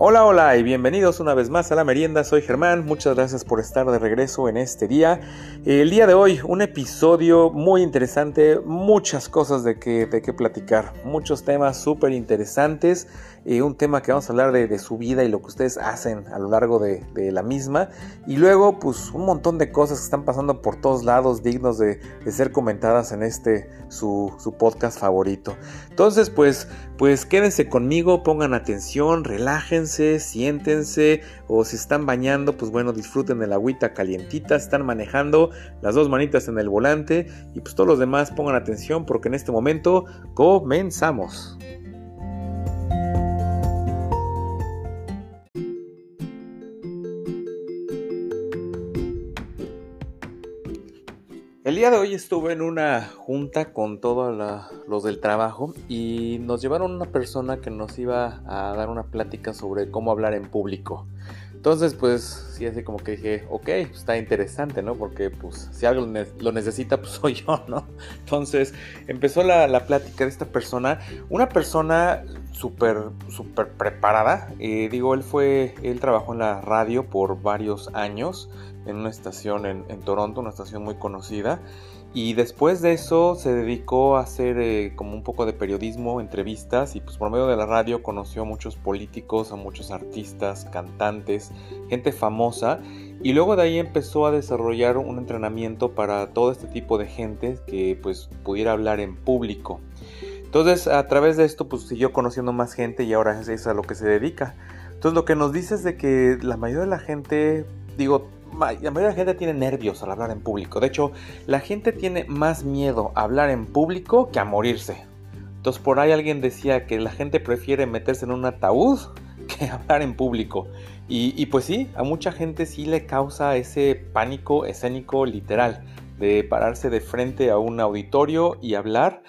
Hola, hola y bienvenidos una vez más a la merienda. Soy Germán, muchas gracias por estar de regreso en este día. El día de hoy, un episodio muy interesante, muchas cosas de que, de que platicar, muchos temas súper interesantes. Un tema que vamos a hablar de, su vida y lo que ustedes hacen a lo largo de, la misma. Y luego, pues, un montón de cosas que están pasando por todos lados, dignos de, ser comentadas en este su, su, podcast favorito. Entonces, pues, pues quédense conmigo, pongan atención, relájense siéntense o si están bañando, pues bueno, disfruten de la agüita calientita, están manejando las dos manitas en el volante y pues todos los demás pongan atención porque en este momento comenzamos. Día de hoy estuve en una junta con todos los del trabajo y nos llevaron una persona que nos iba a dar una plática sobre cómo hablar en público. Entonces, pues, sí, así como que dije, ok, pues, está interesante, ¿no? Porque, pues, si algo lo necesita, pues soy yo, ¿no? Entonces, empezó la, plática de esta persona, una persona súper, súper preparada. Eh, digo, él fue, él trabajó en la radio por varios años en una estación en, Toronto, una estación muy conocida. Y después de eso se dedicó a hacer eh, como un poco de periodismo, entrevistas y pues por medio de la radio conoció a muchos políticos, a muchos artistas, cantantes, gente famosa y luego de ahí empezó a desarrollar un entrenamiento para todo este tipo de gente que pues pudiera hablar en público. Entonces a través de esto pues siguió conociendo más gente y ahora es, a lo que se dedica. Entonces lo que nos dice es de que la mayoría de la gente, digo, la mayoría de la gente tiene nervios al hablar en público. De hecho, la gente tiene más miedo a hablar en público que a morirse. Entonces por ahí alguien decía que la gente prefiere meterse en un ataúd que hablar en público. Y, y pues sí, a mucha gente sí le causa ese pánico escénico literal de pararse de frente a un auditorio y hablar.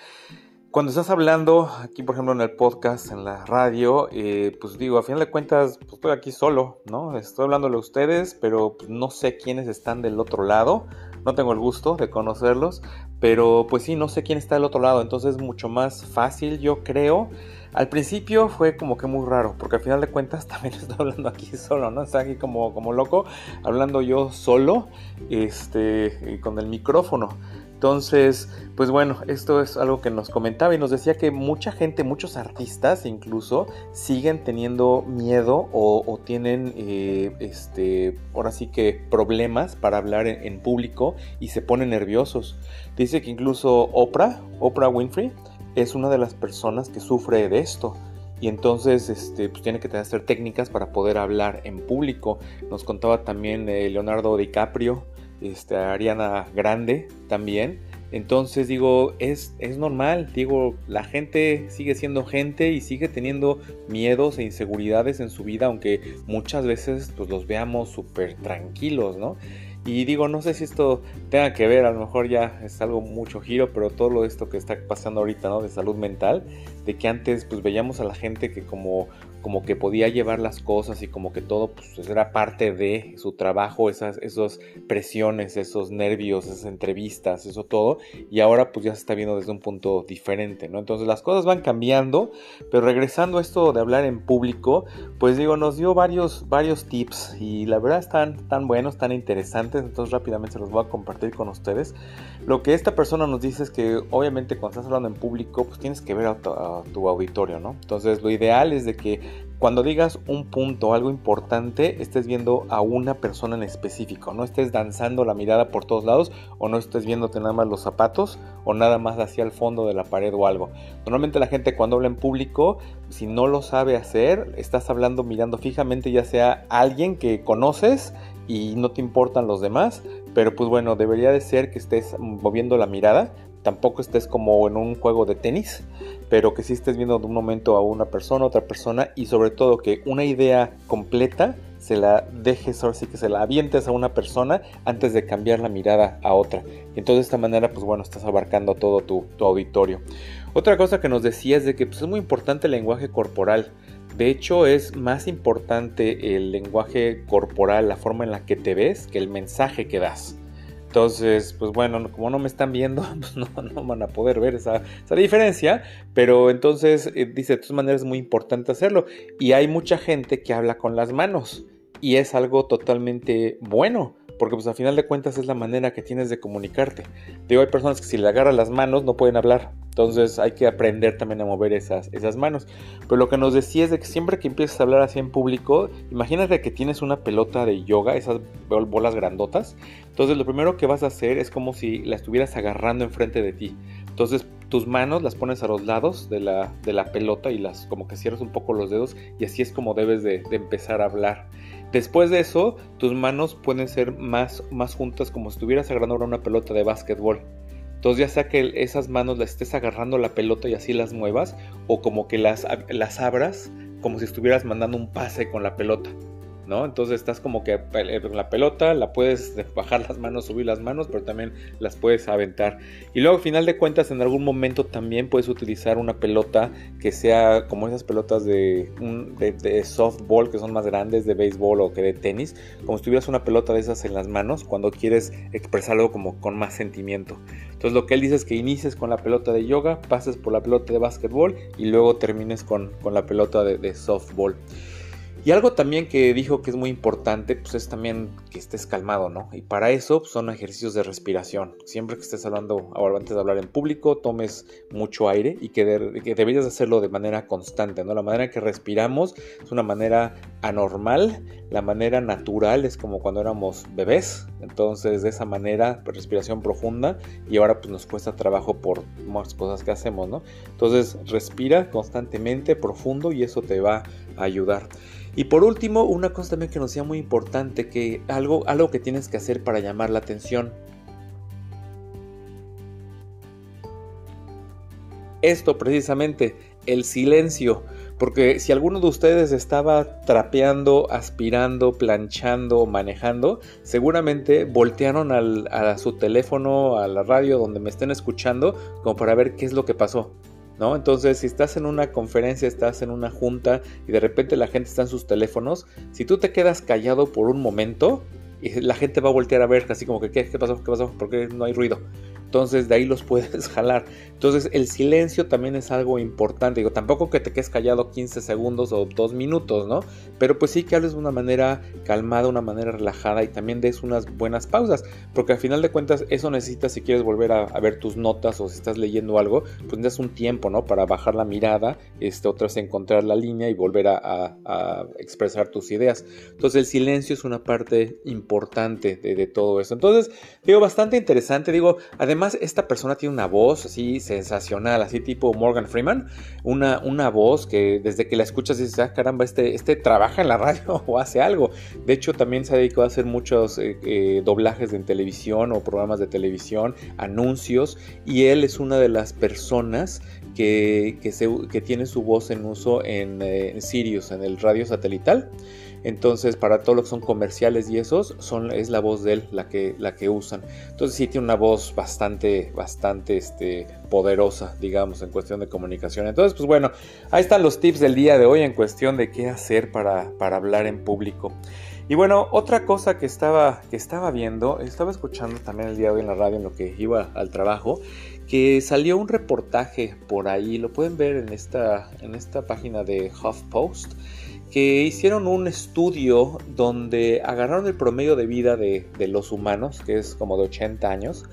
Cuando estás hablando aquí, por ejemplo, en el podcast, en la radio, eh, pues digo, a final de cuentas, pues estoy aquí solo, ¿no? Estoy hablándole a ustedes, pero pues, no sé quiénes están del otro lado. No tengo el gusto de conocerlos, pero pues sí, no sé quién está del otro lado. Entonces es mucho más fácil, yo creo. Al principio fue como que muy raro, porque al final de cuentas también estoy hablando aquí solo, ¿no? Está aquí como, como loco, hablando yo solo, este, con el micrófono. Entonces, pues bueno, esto es algo que nos comentaba y nos decía que mucha gente, muchos artistas incluso, siguen teniendo miedo o, tienen, eh, este, ahora sí que problemas para hablar en, público y se ponen nerviosos. Dice que incluso Oprah, Oprah Winfrey, es una de las personas que sufre de esto y entonces este, pues tiene que hacer técnicas para poder hablar en público. Nos contaba también eh, Leonardo DiCaprio, este, Ariana Grande también. Entonces digo, es, es normal, digo, la gente sigue siendo gente y sigue teniendo miedos e inseguridades en su vida, aunque muchas veces pues los veamos súper tranquilos, ¿no? Y digo, no sé si esto tenga que ver, a lo mejor ya es algo mucho giro, pero todo lo esto que está pasando ahorita, ¿no? De salud mental, de que antes pues veíamos a la gente que como como que podía llevar las cosas y como que todo pues, era parte de su trabajo, esas, esas presiones, esos nervios, esas entrevistas, eso todo, y ahora pues ya se está viendo desde un punto diferente, ¿no? Entonces las cosas van cambiando, pero regresando a esto de hablar en público, pues digo, nos dio varios, varios tips y la verdad están tan buenos, tan interesantes, entonces rápidamente se los voy a compartir con ustedes. Lo que esta persona nos dice es que obviamente cuando estás hablando en público, pues tienes que ver tu, a tu auditorio, ¿no? Entonces lo ideal es de que cuando digas un punto, algo importante, estés viendo a una persona en específico, no estés danzando la mirada por todos lados o no estés viéndote nada más los zapatos o nada más hacia el fondo de la pared o algo. Normalmente la gente cuando habla en público, si no lo sabe hacer, estás hablando mirando fijamente ya sea alguien que conoces y no te importan los demás, pero pues bueno, debería de ser que estés moviendo la mirada, tampoco estés como en un juego de tenis, pero que sí estés viendo de un momento a una persona, a otra persona y sobre todo que una idea completa se la dejes, ahora sí que se la avientes a una persona antes de cambiar la mirada a otra. Y entonces de esta manera, pues bueno, estás abarcando todo tu, auditorio. Otra cosa que nos decía es de que pues, es muy importante el lenguaje corporal. De hecho, es más importante el lenguaje corporal, la forma en la que te ves, que el mensaje que das. Entonces, pues bueno, como no me están viendo, pues no, van a poder ver esa, diferencia, pero entonces eh, dice, de todas maneras es muy importante hacerlo. Y hay mucha gente que habla con las manos y es algo totalmente bueno porque pues al final de cuentas es la manera que tienes de comunicarte. Digo, hay personas que si le agarran las manos no pueden hablar, entonces hay que aprender también a mover esas, esas manos. Pero lo que nos decía es de que siempre que empiezas a hablar así en público, imagínate que tienes una pelota de yoga, esas bolas grandotas, entonces lo primero que vas a hacer es como si la estuvieras agarrando enfrente de ti. Entonces tus manos las pones a los lados de la, de la pelota y las como que cierras un poco los dedos y así es como debes de, de empezar a hablar. Después de eso, tus manos pueden ser más, más juntas como si estuvieras agarrando una pelota de básquetbol. Entonces ya sea que esas manos las estés agarrando la pelota y así las muevas, o como que las, las abras como si estuvieras mandando un pase con la pelota. ¿No? Entonces estás como que eh, la pelota, la puedes bajar las manos, subir las manos, pero también las puedes aventar. Y luego, al final de cuentas, en algún momento también puedes utilizar una pelota que sea como esas pelotas de, de, softball, que son más grandes, de béisbol o que de tenis, como si tuvieras una pelota de esas en las manos cuando quieres expresarlo como con más sentimiento. Entonces lo que él dice es que inicies con la pelota de yoga, pases por la pelota de básquetbol y luego termines con, la pelota de, de softball. Y algo también que dijo que es muy importante, pues es también que estés calmado, ¿no? Y para eso pues, son ejercicios de respiración. Siempre que estés hablando, ahora antes de hablar en público, tomes mucho aire y que, deberías hacerlo de manera constante, ¿no? La manera que respiramos es una manera anormal, la manera natural es como cuando éramos bebés, entonces de esa manera, pues, respiración profunda y ahora pues nos cuesta trabajo por más cosas que hacemos, ¿no? Entonces respira constantemente, profundo y eso te va a ayudar. Y por último, una cosa también que nos sea muy importante, que algo, algo que tienes que hacer para llamar la atención. Esto precisamente, el silencio. Porque si alguno de ustedes estaba trapeando, aspirando, planchando, manejando, seguramente voltearon a su teléfono, a la radio donde me estén escuchando, como para ver qué es lo que pasó. ¿No? Entonces, si estás en una conferencia, estás en una junta y de repente la gente está en sus teléfonos, si tú te quedas callado por un momento, la gente va a voltear a ver así como que, ¿qué, qué pasó? ¿Qué pasó? ¿Por qué no hay ruido? Entonces de ahí los puedes jalar. Entonces el silencio también es algo importante. Digo, tampoco que te quedes callado 15 segundos o 2 minutos, ¿no? Pero pues sí que hables de una manera calmada, una manera relajada y también des unas buenas pausas. Porque al final de cuentas eso necesitas si quieres volver a, ver tus notas o si estás leyendo algo, pues necesitas un tiempo, ¿no? Para bajar la mirada, este, otra vez encontrar la línea y volver a, expresar tus ideas. Entonces el silencio es una parte importante de, de todo eso. Entonces, digo, bastante interesante. Digo, además además esta persona tiene una voz así sensacional, así tipo Morgan Freeman, una, una voz que desde que la escuchas dices, ah, caramba, este, este trabaja en la radio o hace algo. De hecho, también se ha dedicado a hacer muchos eh, eh, doblajes en televisión o programas de televisión, anuncios, y él es una de las personas que, que, tiene su voz en uso en, eh, en Sirius, en el radio satelital. Entonces, para todo lo que son comerciales y esos, es la voz de él la que, la que usan. Entonces, sí tiene una voz bastante, bastante este, poderosa, digamos, en cuestión de comunicación. Entonces, pues bueno, ahí están los tips del día de hoy en cuestión de qué hacer para, para hablar en público. Y bueno, otra cosa que estaba, que estaba viendo, estaba escuchando también el día de hoy en la radio en lo que iba al trabajo, que salió un reportaje por ahí, lo pueden ver en esta, en esta página de HuffPost, que hicieron un estudio donde agarraron el promedio de vida de, los humanos, que es como de 80 años,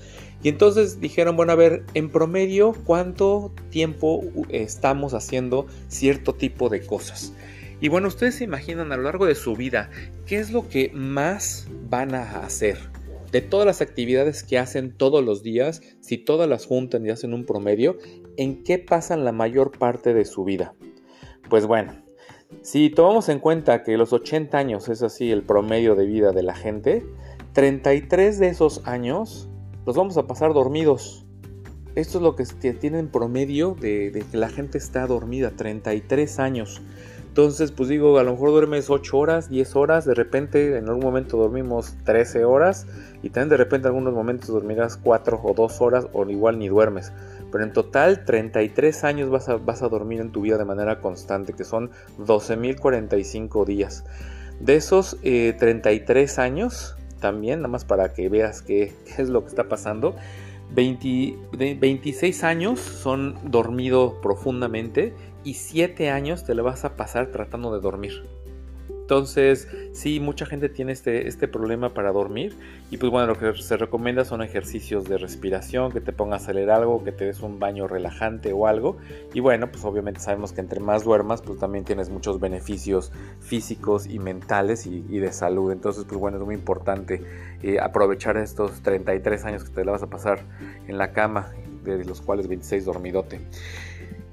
y entonces dijeron, bueno, a ver, en promedio, ¿cuánto tiempo estamos haciendo cierto tipo de cosas? Y bueno, ustedes se imaginan a lo largo de su vida, ¿qué es lo que más van a hacer? De todas las actividades que hacen todos los días, si todas las juntan y hacen un promedio, ¿en qué pasan la mayor parte de su vida? Pues bueno, si tomamos en cuenta que los 80 años es así el promedio de vida de la gente, 33 de esos años los vamos a pasar dormidos. Esto es lo que tiene en promedio de, de, que la gente está dormida, 33 años. Entonces, pues digo, a lo mejor duermes 8 horas, 10 horas, de repente en algún momento dormimos 13 horas y también de repente en algunos momentos dormirás 4 o 2 horas o igual ni duermes. Pero en total 33 años vas a, vas a dormir en tu vida de manera constante, que son 12.045 días. De esos 33 eh, años, también, nada más para que veas qué, es lo que está pasando. 26 años son dormido profundamente y 7 años te lo vas a pasar tratando de dormir. Entonces, sí, mucha gente tiene este, este problema para dormir. Y pues bueno, lo que se recomienda son ejercicios de respiración, que te pongas a leer algo, que te des un baño relajante o algo. Y bueno, pues obviamente sabemos que entre más duermas, pues también tienes muchos beneficios físicos y mentales y, de salud. Entonces, pues bueno, es muy importante eh, aprovechar estos 33 años que te la vas a pasar en la cama, de los cuales 26 dormidote.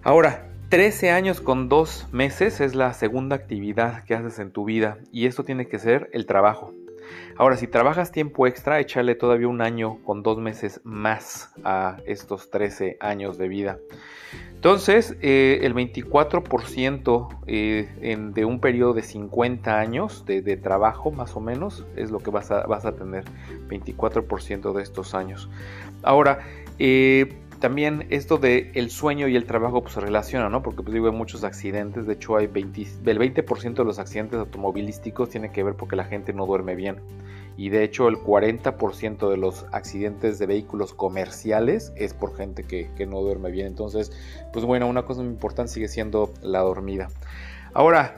Ahora, 13 años con 2 meses es la segunda actividad que haces en tu vida y esto tiene que ser el trabajo. Ahora, si trabajas tiempo extra, échale todavía un año con 2 meses más a estos 13 años de vida. Entonces, eh, el 24% eh, de un periodo de 50 años de, trabajo, más o menos, es lo que vas a, vas a tener. 24% de estos años. Ahora, eh, también esto de el sueño y el trabajo pues, se relaciona, ¿no? Porque pues digo, hay muchos accidentes, de hecho hay 20, el 20% de los accidentes automovilísticos tiene que ver porque la gente no duerme bien. Y de hecho el 40% de los accidentes de vehículos comerciales es por gente que, que no duerme bien. Entonces, pues bueno, una cosa muy importante sigue siendo la dormida. Ahora,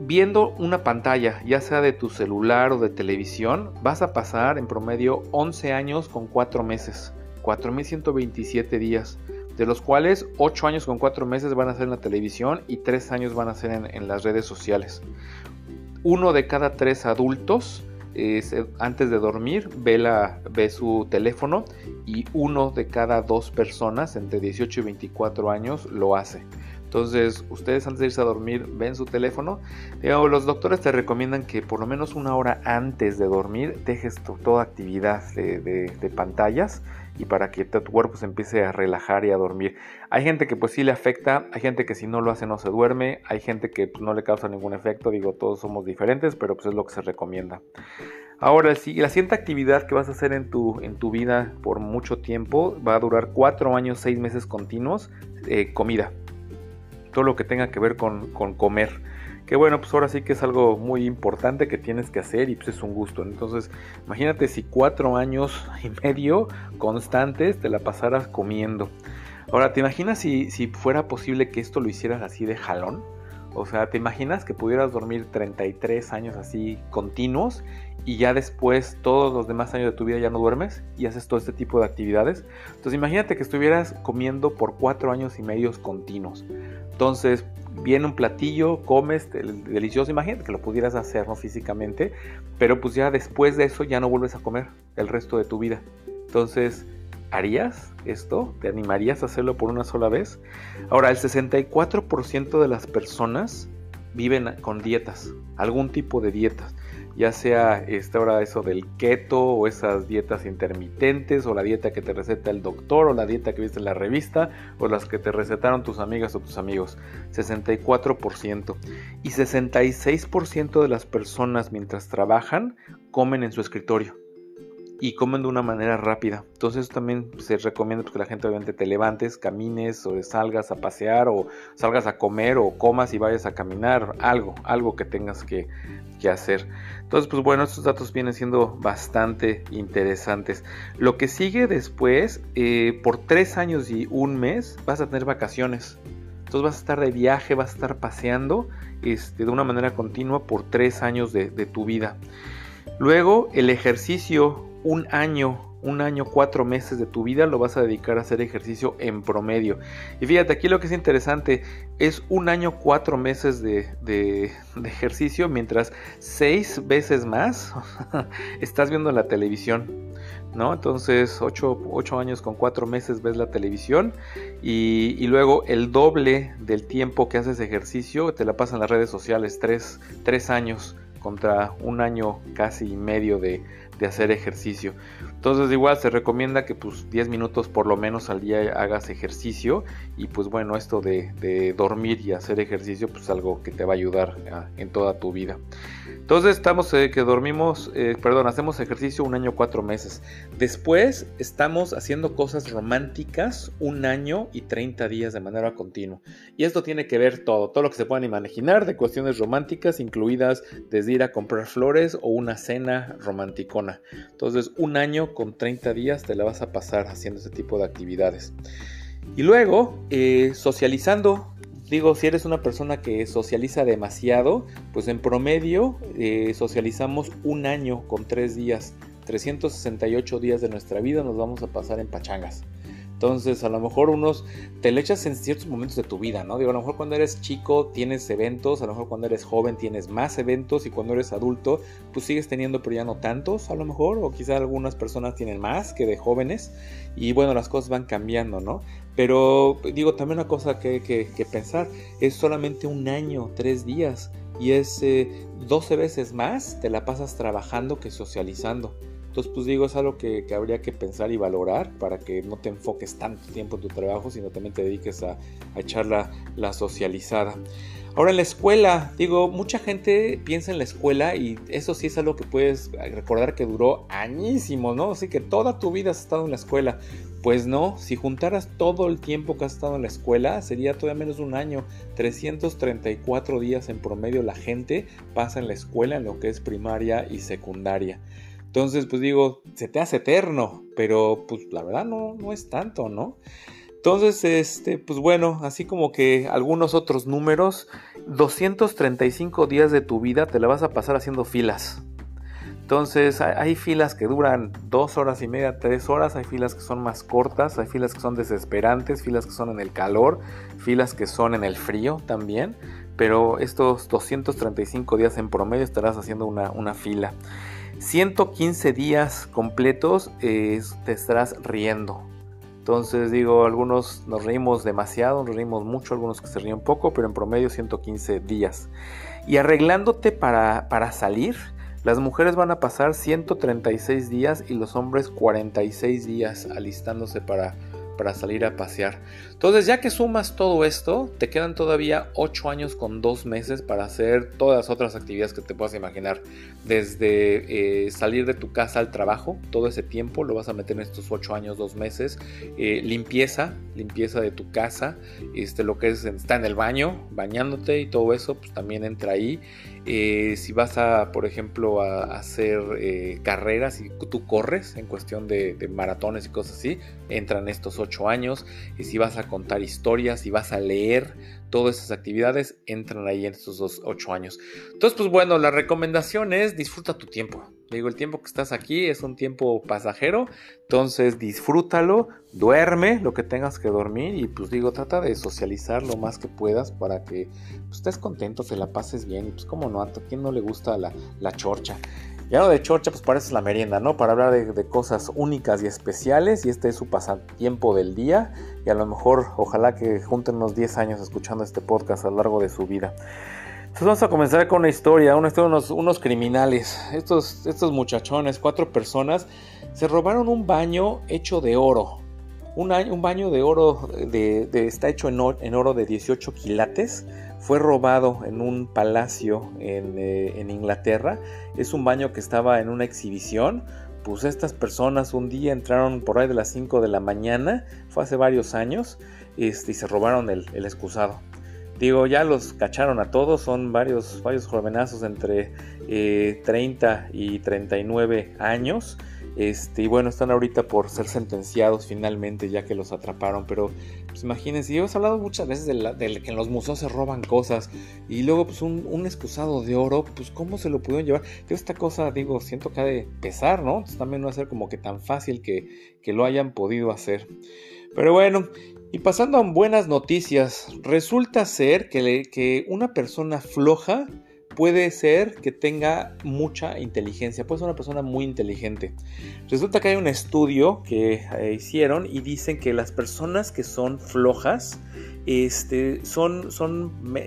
viendo una pantalla, ya sea de tu celular o de televisión, vas a pasar en promedio 11 años con 4 meses. 4.127 días, de los cuales 8 años con 4 meses van a ser en la televisión y 3 años van a ser en, las redes sociales. Uno de cada 3 adultos eh, antes de dormir ve, la, ve su teléfono y uno de cada dos personas entre 18 y 24 años lo hace. Entonces, ustedes antes de irse a dormir ven su teléfono. los doctores te recomiendan que por lo menos una hora antes de dormir dejes toda actividad de, pantallas y para que tu cuerpo se empiece a relajar y a dormir. Hay gente que pues sí le afecta, hay gente que si no lo hace no se duerme, hay gente que pues, no le causa ningún efecto, digo, todos somos diferentes, pero pues es lo que se recomienda. Ahora, la siguiente actividad que vas a hacer en tu, en tu vida por mucho tiempo va a durar 4 años, 6 meses continuos, eh, comida todo lo que tenga que ver con, comer. Que bueno, pues ahora sí que es algo muy importante que tienes que hacer y pues es un gusto. Entonces, imagínate si cuatro años y medio constantes te la pasaras comiendo. Ahora, ¿te imaginas si, si fuera posible que esto lo hicieras así de jalón? O sea, ¿te imaginas que pudieras dormir 33 años así continuos y ya después todos los demás años de tu vida ya no duermes y haces todo este tipo de actividades? Entonces imagínate que estuvieras comiendo por 4 años y medio continuos. Entonces, viene un platillo, comes, delicioso, imagínate que lo pudieras hacer, ¿no? Físicamente, pero pues ya después de eso ya no vuelves a comer el resto de tu vida. Entonces, ¿harías esto? ¿Te animarías a hacerlo por una sola vez? Ahora, el 64% de las personas viven con dietas, algún tipo de dietas ya sea esta hora eso del keto o esas dietas intermitentes o la dieta que te receta el doctor o la dieta que viste en la revista o las que te recetaron tus amigas o tus amigos. 64%. Y 66% de las personas mientras trabajan comen en su escritorio y comen de una manera rápida. Entonces también se recomienda que la gente obviamente te levantes, camines o salgas a pasear o salgas a comer o comas y vayas a caminar, algo, algo que tengas que, hacer. Entonces pues bueno, estos datos vienen siendo bastante interesantes. Lo que sigue después, eh, por tres años y un mes vas a tener vacaciones. Entonces vas a estar de viaje, vas a estar paseando este, de una manera continua por tres años de tu vida. Luego el ejercicio un año, un año, cuatro meses de tu vida lo vas a dedicar a hacer ejercicio en promedio. Y fíjate, aquí lo que es interesante es un año, cuatro meses de, ejercicio, mientras seis veces más estás viendo la televisión. ¿No? Entonces, ocho, años con cuatro meses ves la televisión y, luego el doble del tiempo que haces ejercicio te la pasan las redes sociales, tres, tres años contra un año casi y medio de, de hacer ejercicio. Entonces igual se recomienda que pues 10 minutos por lo menos al día hagas ejercicio y pues bueno esto de, dormir y hacer ejercicio pues algo que te va a ayudar en toda tu vida. Entonces estamos eh, que dormimos, eh, perdón, hacemos ejercicio un año cuatro meses. Después estamos haciendo cosas románticas un año y 30 días de manera continua. Y esto tiene que ver todo, todo lo que se puedan imaginar de cuestiones románticas, incluidas desde ir a comprar flores o una cena romanticona. Entonces un año con 30 días te la vas a pasar haciendo ese tipo de actividades. Y luego, eh, socializando digo, si eres una persona que socializa demasiado, pues en promedio eh, socializamos un año con tres días. 368 días de nuestra vida nos vamos a pasar en pachangas. Entonces, a lo mejor unos te le echas en ciertos momentos de tu vida, ¿no? Digo, a lo mejor cuando eres chico tienes eventos, a lo mejor cuando eres joven tienes más eventos y cuando eres adulto, pues sigues teniendo, pero ya no tantos, a lo mejor, o quizá algunas personas tienen más que de jóvenes, y bueno, las cosas van cambiando, ¿no? Pero digo, también una cosa que, que, pensar, es solamente un año, tres días, y es 12 eh, veces más te la pasas trabajando que socializando. Entonces, pues digo, es algo que, habría que pensar y valorar para que no te enfoques tanto tiempo en tu trabajo, sino también te dediques a, echar la, la, socializada. Ahora en la escuela, digo, mucha gente piensa en la escuela y eso sí es algo que puedes recordar que duró añísimo, ¿no? Así que toda tu vida has estado en la escuela. Pues no, si juntaras todo el tiempo que has estado en la escuela, sería todavía menos de un año. 334 días en promedio la gente pasa en la escuela en lo que es primaria y secundaria. Entonces, pues digo, se te hace eterno, pero pues la verdad no, no es tanto, ¿no? Entonces, este, pues bueno, así como que algunos otros números, 235 días de tu vida te la vas a pasar haciendo filas. Entonces hay filas que duran dos horas y media, tres horas, hay filas que son más cortas, hay filas que son desesperantes, filas que son en el calor, filas que son en el frío también, pero estos 235 días en promedio estarás haciendo una, una fila. 115 días completos te estarás riendo. Entonces digo, algunos nos reímos demasiado, nos reímos mucho, algunos que se ríen poco, pero en promedio 115 días. Y arreglándote para, para salir, las mujeres van a pasar 136 días y los hombres 46 días alistándose para, para salir a pasear. Entonces, ya que sumas todo esto, te quedan todavía 8 años con 2 meses para hacer todas las otras actividades que te puedas imaginar. Desde eh, salir de tu casa al trabajo, todo ese tiempo lo vas a meter en estos 8 años, 2 meses. Eh, limpieza, limpieza de tu casa, este, lo que es, está en el baño, bañándote y todo eso, pues también entra ahí. Eh, si vas a, por ejemplo, a, hacer carreras y tú corres en cuestión de, maratones y cosas así, entran estos 8 años. Y si vas a contar historias y vas a leer todas esas actividades, entran ahí en estos dos, ocho años. Entonces, pues bueno, la recomendación es disfruta tu tiempo. Digo, el tiempo que estás aquí es un tiempo pasajero, entonces disfrútalo, duerme lo que tengas que dormir y pues digo, trata de socializar lo más que puedas para que pues, estés contento, te la pases bien y pues como no, a quien no le gusta la, la chorcha. Ya lo de chorcha, pues parece la merienda, ¿no? Para hablar de, cosas únicas y especiales. Y este es su pasatiempo del día. Y a lo mejor, ojalá que junten unos 10 años escuchando este podcast a lo largo de su vida. Entonces vamos a comenzar con una historia, una de unos, criminales. Estos, estos muchachones, cuatro personas, se robaron un baño hecho de oro. Un, baño de oro, está hecho en, en oro de 18 quilates fue robado en un palacio eh, en, Inglaterra. Es un baño que estaba en una exhibición. Pues estas personas un día entraron por ahí de las 5 de la mañana, fue hace varios años, este, y se robaron el, excusado. Digo, ya los cacharon a todos, son varios, varios jovenazos entre 30 eh, y 39 años. Este, y bueno, están ahorita por ser sentenciados finalmente ya que los atraparon. Pero pues imagínense, yo he hablado muchas veces de, que en los museos se roban cosas. Y luego pues un, excusado de oro, pues cómo se lo pudieron llevar. Yo esta cosa, digo, siento que ha de pesar, ¿no? También no va a ser como que tan fácil que, lo hayan podido hacer. Pero bueno, y pasando a buenas noticias, resulta ser que, una persona floja puede ser que tenga mucha inteligencia, puede ser una persona muy inteligente. Resulta que hay un estudio que eh, hicieron y dicen que las personas que son flojas este, son,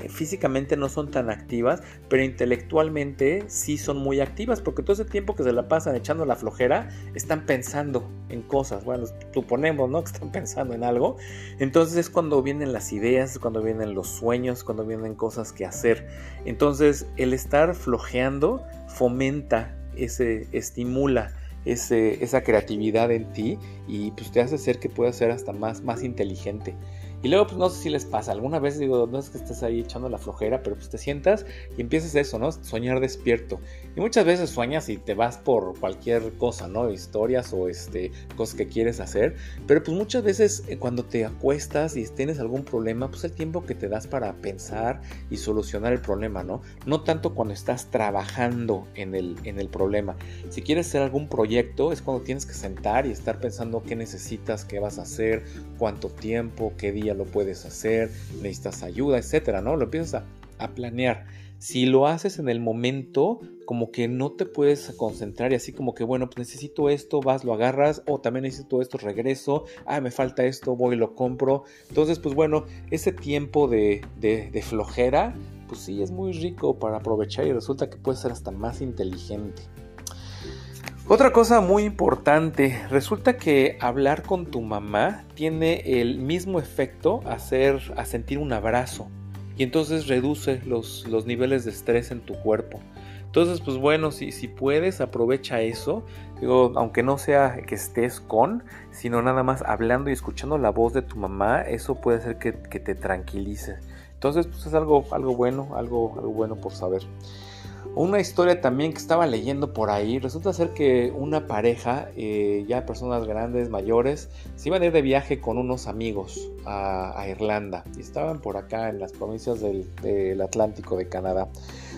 físicamente no son tan activas, pero intelectualmente sí son muy activas, porque todo ese tiempo que se la pasan echando la flojera, están pensando en cosas. Bueno, suponemos, ¿no? Que están pensando en algo. Entonces es cuando vienen las ideas, cuando vienen los sueños, cuando vienen cosas que hacer. Entonces el estar flojeando fomenta ese, estimula ese, esa creatividad en ti y pues te hace ser que puedas ser hasta más, más inteligente. Y luego, pues no sé si les pasa, alguna vez digo, no es que estés ahí echando la flojera, pero pues te sientas y empiezas eso, ¿no? Soñar despierto. Y muchas veces sueñas y te vas por cualquier cosa, ¿no? Historias o este, cosas que quieres hacer. Pero pues muchas veces eh, cuando te acuestas y tienes algún problema, pues el tiempo que te das para pensar y solucionar el problema, ¿no? No tanto cuando estás trabajando en el, en el problema. Si quieres hacer algún proyecto, es cuando tienes que sentar y estar pensando qué necesitas, qué vas a hacer, cuánto tiempo, qué día lo puedes hacer, necesitas ayuda, etcétera, ¿no? Lo empiezas a, planear. Si lo haces en el momento, como que no te puedes concentrar y así como que, bueno, pues necesito esto, vas, lo agarras, o también necesito esto, regreso, ah, me falta esto, voy lo compro. Entonces, pues bueno, ese tiempo de, de flojera, pues sí, es muy rico para aprovechar y resulta que puede ser hasta más inteligente. Otra cosa muy importante, resulta que hablar con tu mamá tiene el mismo efecto a, hacer, sentir un abrazo y entonces reduce los, niveles de estrés en tu cuerpo. Entonces, pues bueno, si, si puedes, aprovecha eso. Digo, aunque no sea que estés con, sino nada más hablando y escuchando la voz de tu mamá, eso puede hacer que, te tranquilice. Entonces, pues es algo, algo bueno, algo, algo bueno por saber. Una historia también que estaba leyendo por ahí, resulta ser que una pareja, eh, ya personas grandes, mayores, se iban a ir de viaje con unos amigos a, Irlanda y estaban por acá en las provincias del, Atlántico de Canadá.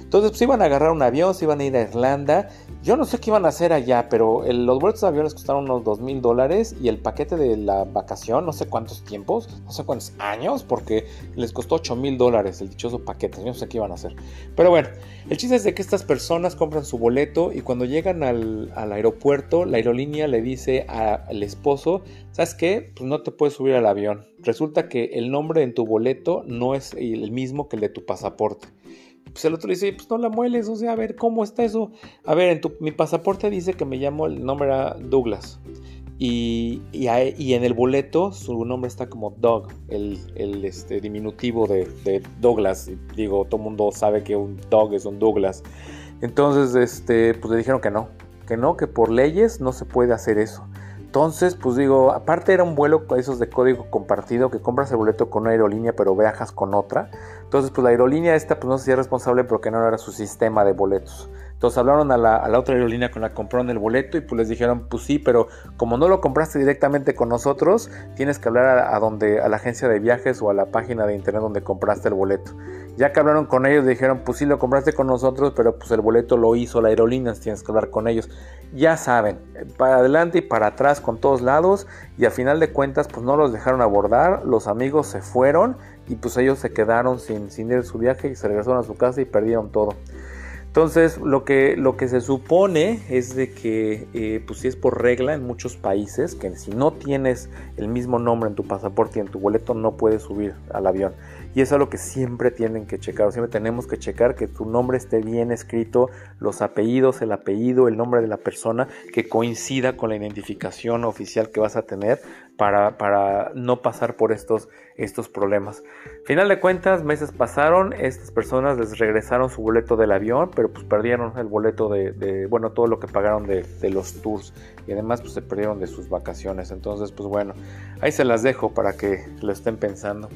Entonces pues iban a agarrar un avión, se iban a ir a Irlanda. Yo no sé qué iban a hacer allá, pero los boletos de aviones costaron unos dos mil dólares y el paquete de la vacación, no sé cuántos tiempos, no sé cuántos años, porque les costó 8 mil dólares el dichoso paquete. Yo no sé qué iban a hacer. Pero bueno, el chiste es de que estas personas compran su boleto y cuando llegan al, aeropuerto, la aerolínea le dice al esposo, ¿sabes qué? Pues no te puedes subir al avión. Resulta que el nombre en tu boleto no es el mismo que el de tu pasaporte. Pues el otro dice, pues no la mueles, o sea, a ver, ¿cómo está eso? A ver, en tu, mi pasaporte dice que me llamo, el nombre era Douglas. Y, en el boleto su nombre está como Doug, el, este, diminutivo de, Douglas. Digo, todo el mundo sabe que un Doug es un Douglas. Entonces, este, pues le dijeron que no, que no, que por leyes no se puede hacer eso. Entonces, pues digo, aparte era un vuelo esos de código compartido que compras el boleto con una aerolínea pero viajas con otra. Entonces, pues la aerolínea esta pues no se responsable porque no era su sistema de boletos. Entonces hablaron a la, otra aerolínea con la que compraron el boleto y pues les dijeron, pues sí, pero como no lo compraste directamente con nosotros, tienes que hablar a, donde, a la agencia de viajes o a la página de internet donde compraste el boleto. Ya que hablaron con ellos, dijeron, pues sí lo compraste con nosotros, pero pues el boleto lo hizo la aerolínea, tienes que hablar con ellos. Ya saben, para adelante y para atrás con todos lados y a final de cuentas pues no los dejaron abordar, los amigos se fueron y pues ellos se quedaron sin, sin ir a su viaje y se regresaron a su casa y perdieron todo. Entonces, lo que, lo que se supone es de que, eh, pues si es por regla en muchos países, que si no tienes el mismo nombre en tu pasaporte y en tu boleto, no puedes subir al avión. Y eso es lo que siempre tienen que checar, siempre tenemos que checar que tu nombre esté bien escrito, los apellidos, el apellido, el nombre de la persona, que coincida con la identificación oficial que vas a tener para, para no pasar por estos, estos problemas. Final de cuentas, meses pasaron, estas personas les regresaron su boleto del avión, pero pues perdieron el boleto de, bueno, todo lo que pagaron de, de, los tours y además pues se perdieron de sus vacaciones. Entonces, pues bueno, ahí se las dejo para que lo estén pensando.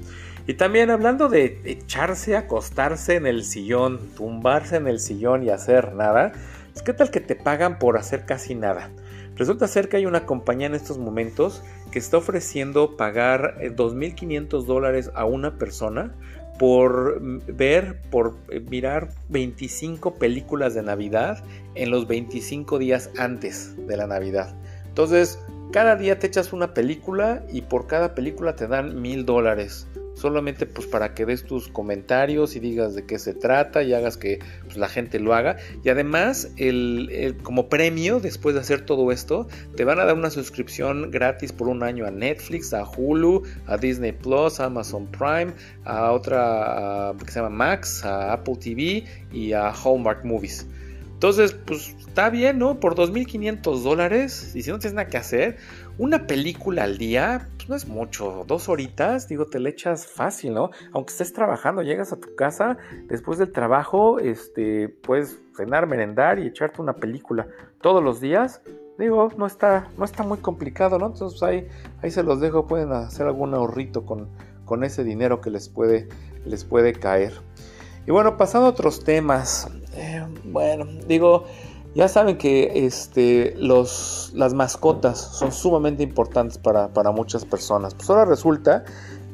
Y también hablando de echarse, acostarse en el sillón, tumbarse en el sillón y hacer nada, es que tal que te pagan por hacer casi nada. Resulta ser que hay una compañía en estos momentos que está ofreciendo pagar 2.500 eh, dólares a una persona por ver, por eh, mirar 25 películas de Navidad en los 25 días antes de la Navidad. Entonces, cada día te echas una película y por cada película te dan mil dólares. Solamente pues para que des tus comentarios y digas de qué se trata y hagas que pues, la gente lo haga. Y además, el, como premio, después de hacer todo esto, te van a dar una suscripción gratis por un año a Netflix, a Hulu, a Disney Plus, a Amazon Prime, a otra que se llama Max, a Apple TV y a Hallmark Movies. Entonces, pues está bien, ¿no? Por 2.500 dólares, y si no tienes nada que hacer, una película al día, pues no es mucho, dos horitas, digo, te le echas fácil, ¿no? Aunque estés trabajando, llegas a tu casa, después del trabajo, este, puedes cenar, merendar y echarte una película todos los días. Digo, no está, no está muy complicado, ¿no? Entonces ahí, ahí se los dejo, pueden hacer algún ahorrito con, con ese dinero que les puede, les puede caer. Y bueno, pasando a otros temas. Eh, bueno, digo, ya saben que este, los, las mascotas son sumamente importantes para, muchas personas. Pues ahora resulta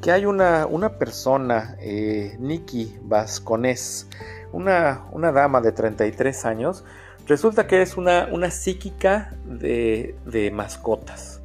que hay una, una persona, eh, Nikki Vasconés, una, una, dama de 33 años, resulta que es una, una psíquica de, de mascotas.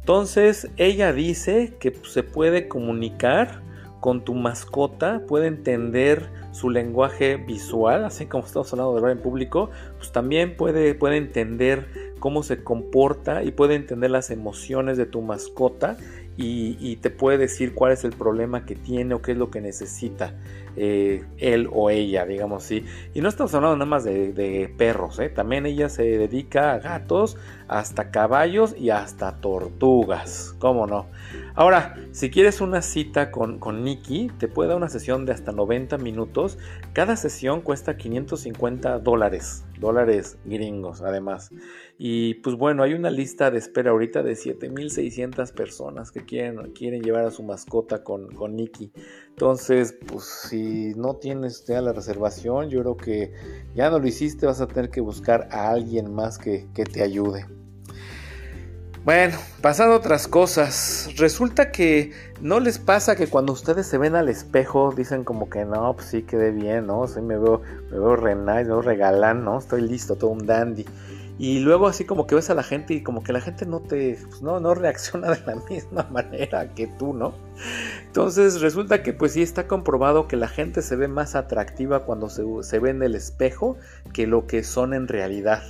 Entonces ella dice que se puede comunicar con tu mascota, puede entender su lenguaje visual, así como estamos hablando de hablar en público, pues también puede, puede entender cómo se comporta y puede entender las emociones de tu mascota y, te puede decir cuál es el problema que tiene o qué es lo que necesita eh, él o ella, digamos así. Y no estamos hablando nada más de, perros, ¿eh? también ella se dedica a gatos, hasta caballos y hasta tortugas, ¿cómo no? Ahora, si quieres una cita con, con Nikki, te puede dar una sesión de hasta 90 minutos. Cada sesión cuesta 550 dólares, dólares gringos además. Y pues bueno, hay una lista de espera ahorita de 7600 personas que quieren, quieren llevar a su mascota con, con Nikki. Entonces, pues si no tienes ya la reservación, yo creo que ya no lo hiciste, vas a tener que buscar a alguien más que, que te ayude. Bueno, pasando otras cosas, resulta que no les pasa que cuando ustedes se ven al espejo dicen como que no, pues sí quedé bien, ¿no? Sí, me veo, me veo re me veo regalán, ¿no? Estoy listo, todo un dandy. Y luego así como que ves a la gente y como que la gente no te, pues no, no reacciona de la misma manera que tú, ¿no? Entonces resulta que pues sí está comprobado que la gente se ve más atractiva cuando se, se ve en el espejo que lo que son en realidad.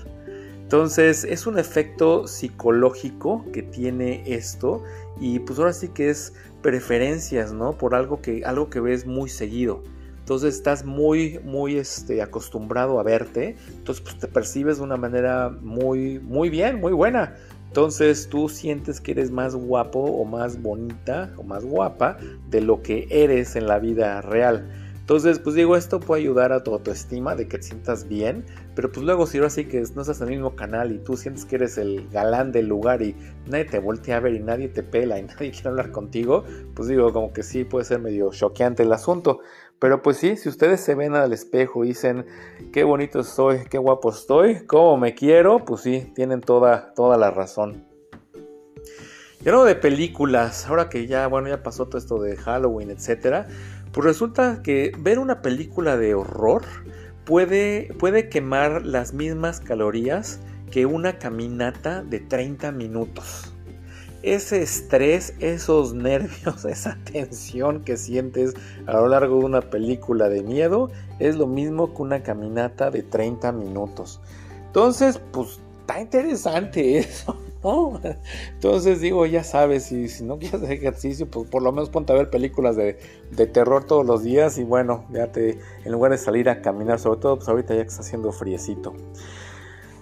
Entonces es un efecto psicológico que tiene esto y pues ahora sí que es preferencias, ¿no? Por algo que, algo que ves muy seguido. Entonces estás muy, muy este, acostumbrado a verte. Entonces pues, te percibes de una manera muy, muy bien, muy buena. Entonces tú sientes que eres más guapo o más bonita o más guapa de lo que eres en la vida real. Entonces, pues digo, esto puede ayudar a tu autoestima de que te sientas bien, pero pues luego si ahora sí que no estás en el mismo canal y tú sientes que eres el galán del lugar y nadie te voltea a ver y nadie te pela y nadie quiere hablar contigo, pues digo, como que sí puede ser medio choqueante el asunto. Pero pues sí, si ustedes se ven al espejo y dicen, qué bonito soy, qué guapo estoy, cómo me quiero, pues sí, tienen toda, toda la razón. Y ahora de películas, ahora que ya, bueno, ya pasó todo esto de Halloween, etcétera, pues resulta que ver una película de horror puede, puede quemar las mismas calorías que una caminata de 30 minutos. Ese estrés, esos nervios, esa tensión que sientes a lo largo de una película de miedo es lo mismo que una caminata de 30 minutos. Entonces, pues está interesante eso. Entonces digo, ya sabes, si, no quieres hacer ejercicio, pues por lo menos ponte a ver películas de, terror todos los días y bueno, ya te, en lugar de salir a caminar, sobre todo pues ahorita ya que está haciendo friecito.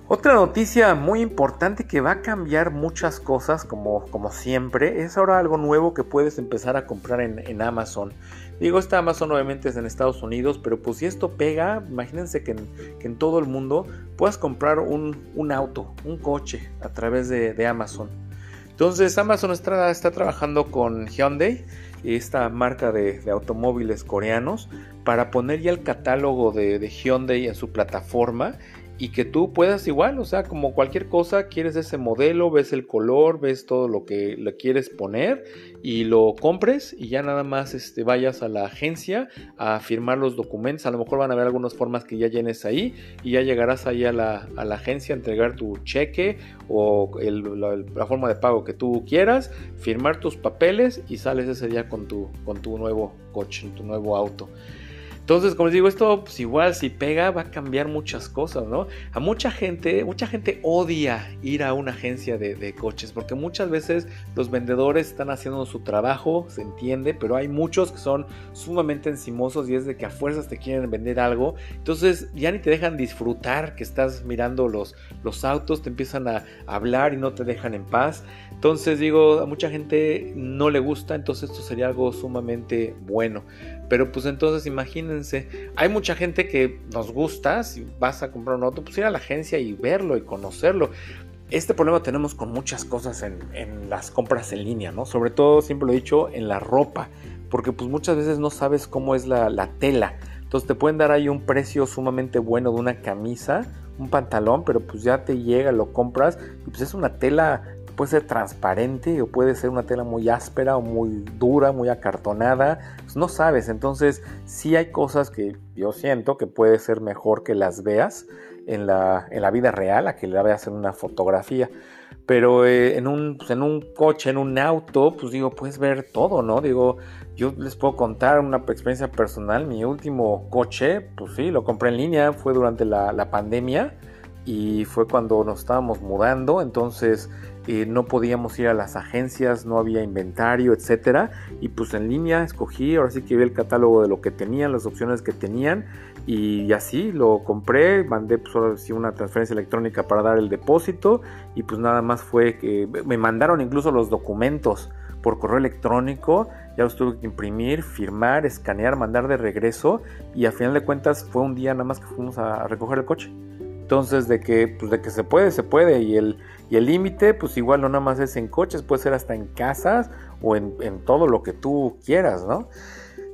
Otra noticia muy importante que va a cambiar muchas cosas, como, como siempre, es ahora algo nuevo que puedes empezar a comprar en, en Amazon. Digo, esta Amazon obviamente es en Estados Unidos, pero pues si esto pega, imagínense que en, todo el mundo puedas comprar un, auto, un coche a través de, Amazon. Entonces Amazon está, trabajando con Hyundai, esta marca de, automóviles coreanos, para poner ya el catálogo de, de Hyundai en su plataforma y que tú puedas igual, o sea, como cualquier cosa, quieres ese modelo, ves el color, ves todo lo que le quieres poner y lo compres y ya nada más este, vayas a la agencia a firmar los documentos. A lo mejor van a haber algunas formas que ya llenes ahí y ya llegarás ahí a la, agencia a entregar tu cheque o la, forma de pago que tú quieras, firmar tus papeles y sales ese día con tu, con tu nuevo coche, tu nuevo auto. Entonces, como les digo, esto pues igual si pega va a cambiar muchas cosas, ¿no? A mucha gente, mucha gente odia ir a una agencia de, coches porque muchas veces los vendedores están haciendo su trabajo, se entiende, pero hay muchos que son sumamente encimosos y es de que a fuerzas te quieren vender algo. Entonces ya ni te dejan disfrutar que estás mirando los, los autos, te empiezan a hablar y no te dejan en paz. Entonces digo, a mucha gente no le gusta, entonces esto sería algo sumamente bueno. Pero pues entonces imagínense, hay mucha gente que nos gusta, si vas a comprar un auto, pues ir a la agencia y verlo y conocerlo. Este problema tenemos con muchas cosas en, las compras en línea, ¿no? Sobre todo, siempre lo he dicho, en la ropa, porque pues muchas veces no sabes cómo es la, la tela. Entonces te pueden dar ahí un precio sumamente bueno de una camisa, un pantalón, pero pues ya te llega, lo compras y pues es una tela puede ser transparente o puede ser una tela muy áspera o muy dura, muy acartonada, pues no sabes, entonces sí hay cosas que yo siento que puede ser mejor que las veas en la, en la vida real a que la veas en una fotografía. Pero eh, en, un, pues en un coche, en un auto, pues digo, puedes ver todo, ¿no? Digo, yo les puedo contar una experiencia personal. Mi último coche, pues sí, lo compré en línea, fue durante la, la pandemia y fue cuando nos estábamos mudando, entonces eh, no podíamos ir a las agencias, no había inventario, etcétera, y pues en línea escogí, ahora sí que vi el catálogo de lo que tenían, las opciones que tenían, y así lo compré, mandé pues ahora sí una transferencia electrónica para dar el depósito, y pues nada más fue que me mandaron incluso los documentos por correo electrónico, ya los tuve que imprimir, firmar, escanear, mandar de regreso, y a final de cuentas fue un día nada más que fuimos a recoger el coche. Entonces, de que, pues de que se puede, se puede. Y el y límite, pues igual no nada más es en coches, puede ser hasta en casas o en, todo lo que tú quieras, ¿no?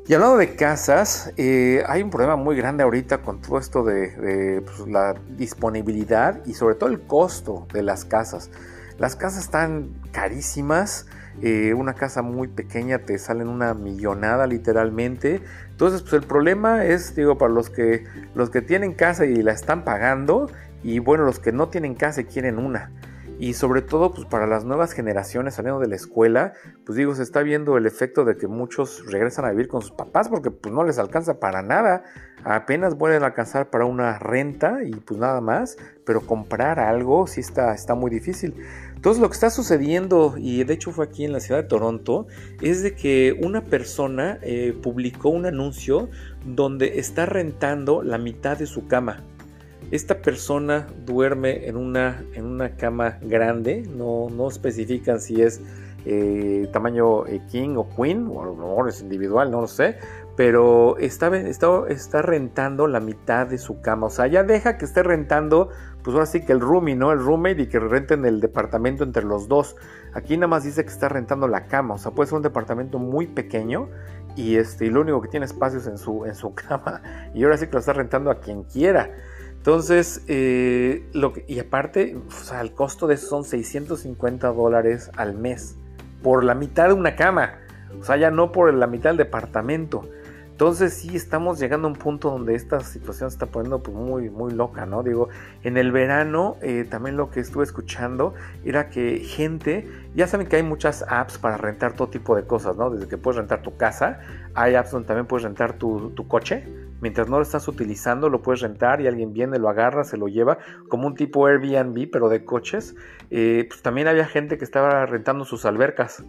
Y hablando de casas, eh, hay un problema muy grande ahorita con todo esto de, pues, la disponibilidad y sobre todo el costo de las casas. Las casas están carísimas. Eh, una casa muy pequeña te salen una millonada literalmente. Entonces, pues el problema es, digo, para los que, los que tienen casa y la están pagando, y bueno, los que no tienen casa y quieren una. Y sobre todo, pues para las nuevas generaciones saliendo de la escuela, pues digo, se está viendo el efecto de que muchos regresan a vivir con sus papás porque pues no les alcanza para nada. Apenas vuelven a alcanzar para una renta y pues nada más. Pero comprar algo sí está, está muy difícil. Entonces lo que está sucediendo, y de hecho fue aquí en la ciudad de Toronto, es de que una persona eh, publicó un anuncio donde está rentando la mitad de su cama. Esta persona duerme en una, en una cama grande, no, no especifican si es eh, tamaño eh, king o queen, o a lo mejor es individual, no lo sé, pero está, está, está, rentando la mitad de su cama, o sea, ya deja que esté rentando, pues ahora sí que el roomie, ¿no? El roommate y que renten el departamento entre los dos. Aquí nada más dice que está rentando la cama, o sea, puede ser un departamento muy pequeño y, este, y lo único que tiene espacios en su, en su cama y ahora sí que lo está rentando a quien quiera. Entonces, eh, lo y aparte, o sea, el costo de eso son 650 dólares al mes por la mitad de una cama. O sea, ya no por la mitad del departamento. Entonces sí estamos llegando a un punto donde esta situación se está poniendo pues, muy, muy loca, ¿no? Digo, en el verano eh, también lo que estuve escuchando era que gente, ya saben que hay muchas apps para rentar todo tipo de cosas, ¿no? Desde que puedes rentar tu casa, hay apps donde también puedes rentar tu, coche mientras no lo estás utilizando, lo puedes rentar y alguien viene, lo agarra, se lo lleva, como un tipo Airbnb, pero de coches. Eh, pues también había gente que estaba rentando sus albercas.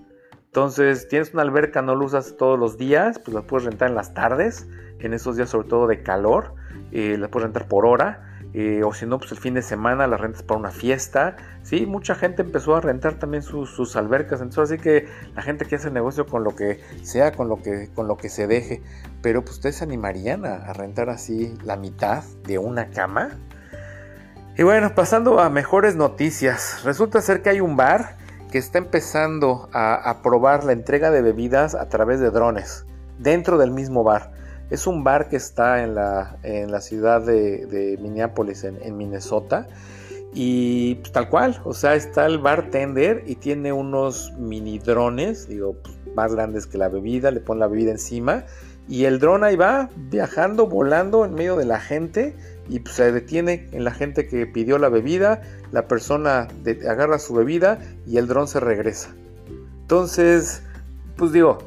Entonces, tienes una alberca, no lo usas todos los días, pues la puedes rentar en las tardes, en esos días sobre todo de calor, eh, la puedes rentar por hora. Eh, o si no, pues el fin de semana las rentas para una fiesta. Sí, mucha gente empezó a rentar también sus, albercas. Entonces, así que la gente que hace negocio con lo que sea, con lo que, con lo que se deje. Pero pues ustedes se animarían a, rentar así la mitad de una cama. Y bueno, pasando a mejores noticias. Resulta ser que hay un bar que está empezando a, probar la entrega de bebidas a través de drones dentro del mismo bar. Es un bar que está en la, en la ciudad de, Minneapolis, en, Minnesota. Y pues, tal cual, o sea, está el bartender y tiene unos mini drones, digo, pues, más grandes que la bebida, le pone la bebida encima y el dron ahí va viajando, volando en medio de la gente y pues, se detiene en la gente que pidió la bebida, la persona agarra su bebida y el dron se regresa. Entonces, pues digo,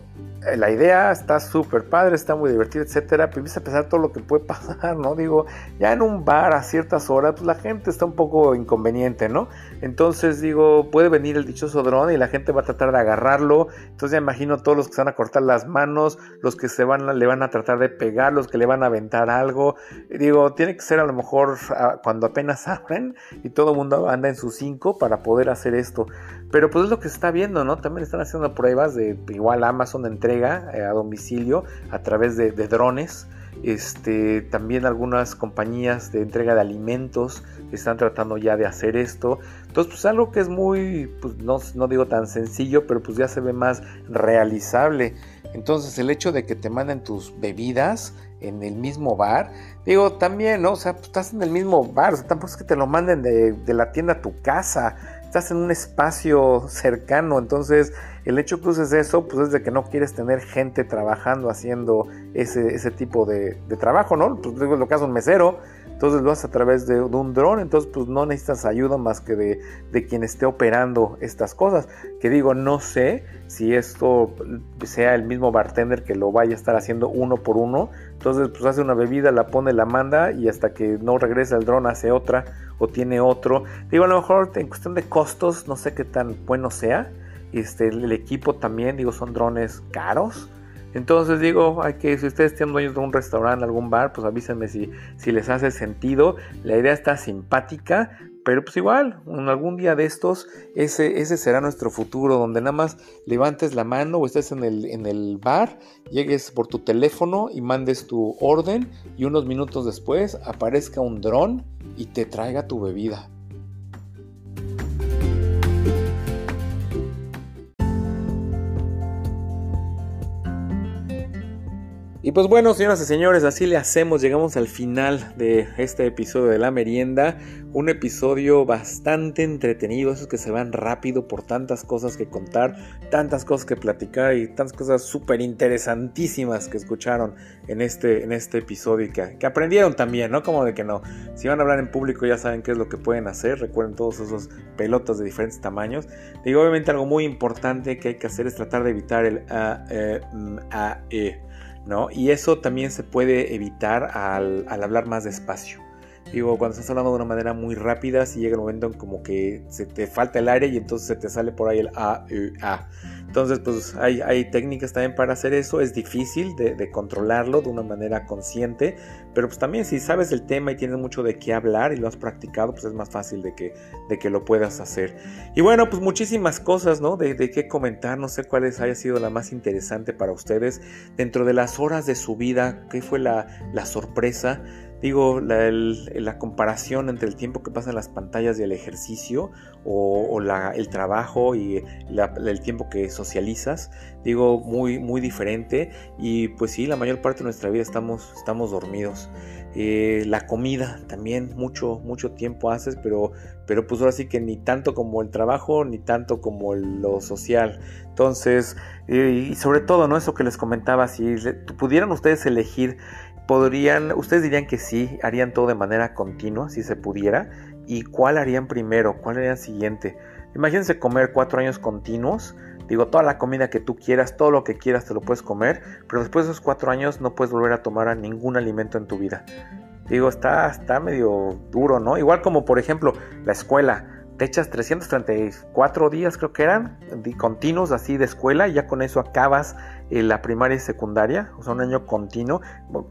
la idea está súper padre, está muy divertida, etcétera, pero empieza a pensar todo lo que puede pasar, ¿no? Digo, ya en un bar a ciertas horas, pues la gente está un poco inconveniente, ¿no? Entonces digo, puede venir el dichoso dron y la gente va a tratar de agarrarlo. Entonces ya imagino todos los que se van a cortar las manos, los que se van le van a tratar de pegar, los que le van a aventar algo. Digo, tiene que ser a lo mejor ah, cuando apenas abren y todo el mundo anda en sus cinco para poder hacer esto. Pero pues es lo que se está viendo, ¿no? También están haciendo pruebas de igual Amazon entrega eh, a domicilio a través de, drones. Este, también algunas compañías de entrega de alimentos están tratando ya de hacer esto. Entonces, pues algo que es muy, pues no, no digo tan sencillo, pero pues ya se ve más realizable. Entonces, el hecho de que te manden tus bebidas en el mismo bar, digo, también, ¿no? O sea, pues, estás en el mismo bar, o sea, tampoco es que te lo manden de, de la tienda a tu casa estás en un espacio cercano, entonces el hecho que uses eso, pues es de que no quieres tener gente trabajando haciendo ese, ese tipo de, trabajo, ¿no? Pues lo que hace un mesero, entonces lo haces a través de, un dron, entonces pues no necesitas ayuda más que de, de, quien esté operando estas cosas. Que digo, no sé si esto sea el mismo bartender que lo vaya a estar haciendo uno por uno, entonces pues hace una bebida, la pone, la manda y hasta que no regresa el dron hace otra o tiene otro. Digo, a lo mejor en cuestión de costos, no sé qué tan bueno sea. Este, el equipo también, digo, son drones caros. Entonces digo, hay que, si ustedes tienen dueños de un restaurante, algún bar, pues avísenme si, si les hace sentido. La idea está simpática, pero pues igual, en algún día de estos, ese, ese será nuestro futuro, donde nada más levantes la mano o estés en el, en el bar, llegues por tu teléfono y mandes tu orden y unos minutos después aparezca un dron y te traiga tu bebida. Y pues bueno, señoras y señores, así le hacemos, llegamos al final de este episodio de la merienda, un episodio bastante entretenido, esos que se van rápido por tantas cosas que contar, tantas cosas que platicar y tantas cosas súper interesantísimas que escucharon en este, en este episodio y que, aprendieron también, ¿no? Como de que no, si van a hablar en público ya saben qué es lo que pueden hacer, recuerden todos esos pelotas de diferentes tamaños. Digo, obviamente algo muy importante que hay que hacer es tratar de evitar el A, A, E. ¿no? Y eso también se puede evitar al, hablar más despacio. Digo, cuando estás hablando de una manera muy rápida, si llega el momento en como que se te falta el aire y entonces se te sale por ahí el A, U, A. Entonces, pues hay, hay, técnicas también para hacer eso. Es difícil de, controlarlo de una manera consciente. Pero pues también si sabes del tema y tienes mucho de qué hablar y lo has practicado, pues es más fácil de que, de que lo puedas hacer. Y bueno, pues muchísimas cosas, ¿no? De, de qué comentar. No sé cuál haya sido la más interesante para ustedes. Dentro de las horas de su vida, ¿qué fue la, la sorpresa? Digo, la, comparación entre el tiempo que pasa en las pantallas y el ejercicio o, el trabajo y el tiempo que socializas, digo, muy, muy diferente. Y pues sí, la mayor parte de nuestra vida estamos, estamos dormidos. Eh, la comida también mucho, mucho tiempo haces, pero, pero pues ahora sí que ni tanto como el trabajo, ni tanto como lo social. Entonces, eh, y sobre todo, ¿no? Eso que les comentaba, si pudieran ustedes elegir podrían, ustedes dirían que sí, harían todo de manera continua, si se pudiera, y cuál harían primero, cuál harían siguiente. Imagínense comer cuatro años continuos, digo, toda la comida que tú quieras, todo lo que quieras te lo puedes comer, pero después de esos cuatro años no puedes volver a tomar ningún alimento en tu vida. Digo, está, está medio duro, ¿no? Igual como por ejemplo la escuela te echas 334 días, creo que eran, continuos así de escuela, y ya con eso acabas la primaria y secundaria, o sea, un año continuo,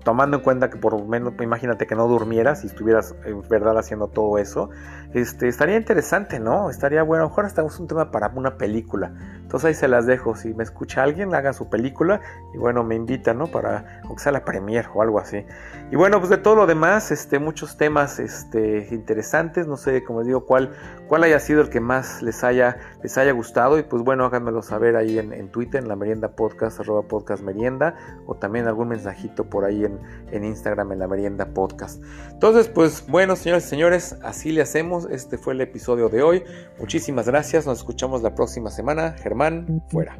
tomando en cuenta que por lo menos, imagínate que no durmieras y estuvieras en verdad haciendo todo eso, este, estaría interesante, ¿no? Estaría bueno, a lo mejor hasta es un tema para una película. Entonces ahí se las dejo, si me escucha alguien, haga su película y bueno, me invita, ¿no? Para, aunque sea la premier o algo así. Y bueno, pues de todo lo demás, este, muchos temas este, interesantes, no sé, como les digo, cuál, cuál haya sido el que más les haya, les haya gustado y pues bueno, háganmelo saber ahí en, Twitter, en la merienda podcast arroba podcast merienda o también algún mensajito por ahí en, en Instagram en la merienda podcast. Entonces, pues bueno, señores y señores, así le hacemos. Este fue el episodio de hoy. Muchísimas gracias. Nos escuchamos la próxima semana. Germán, fuera.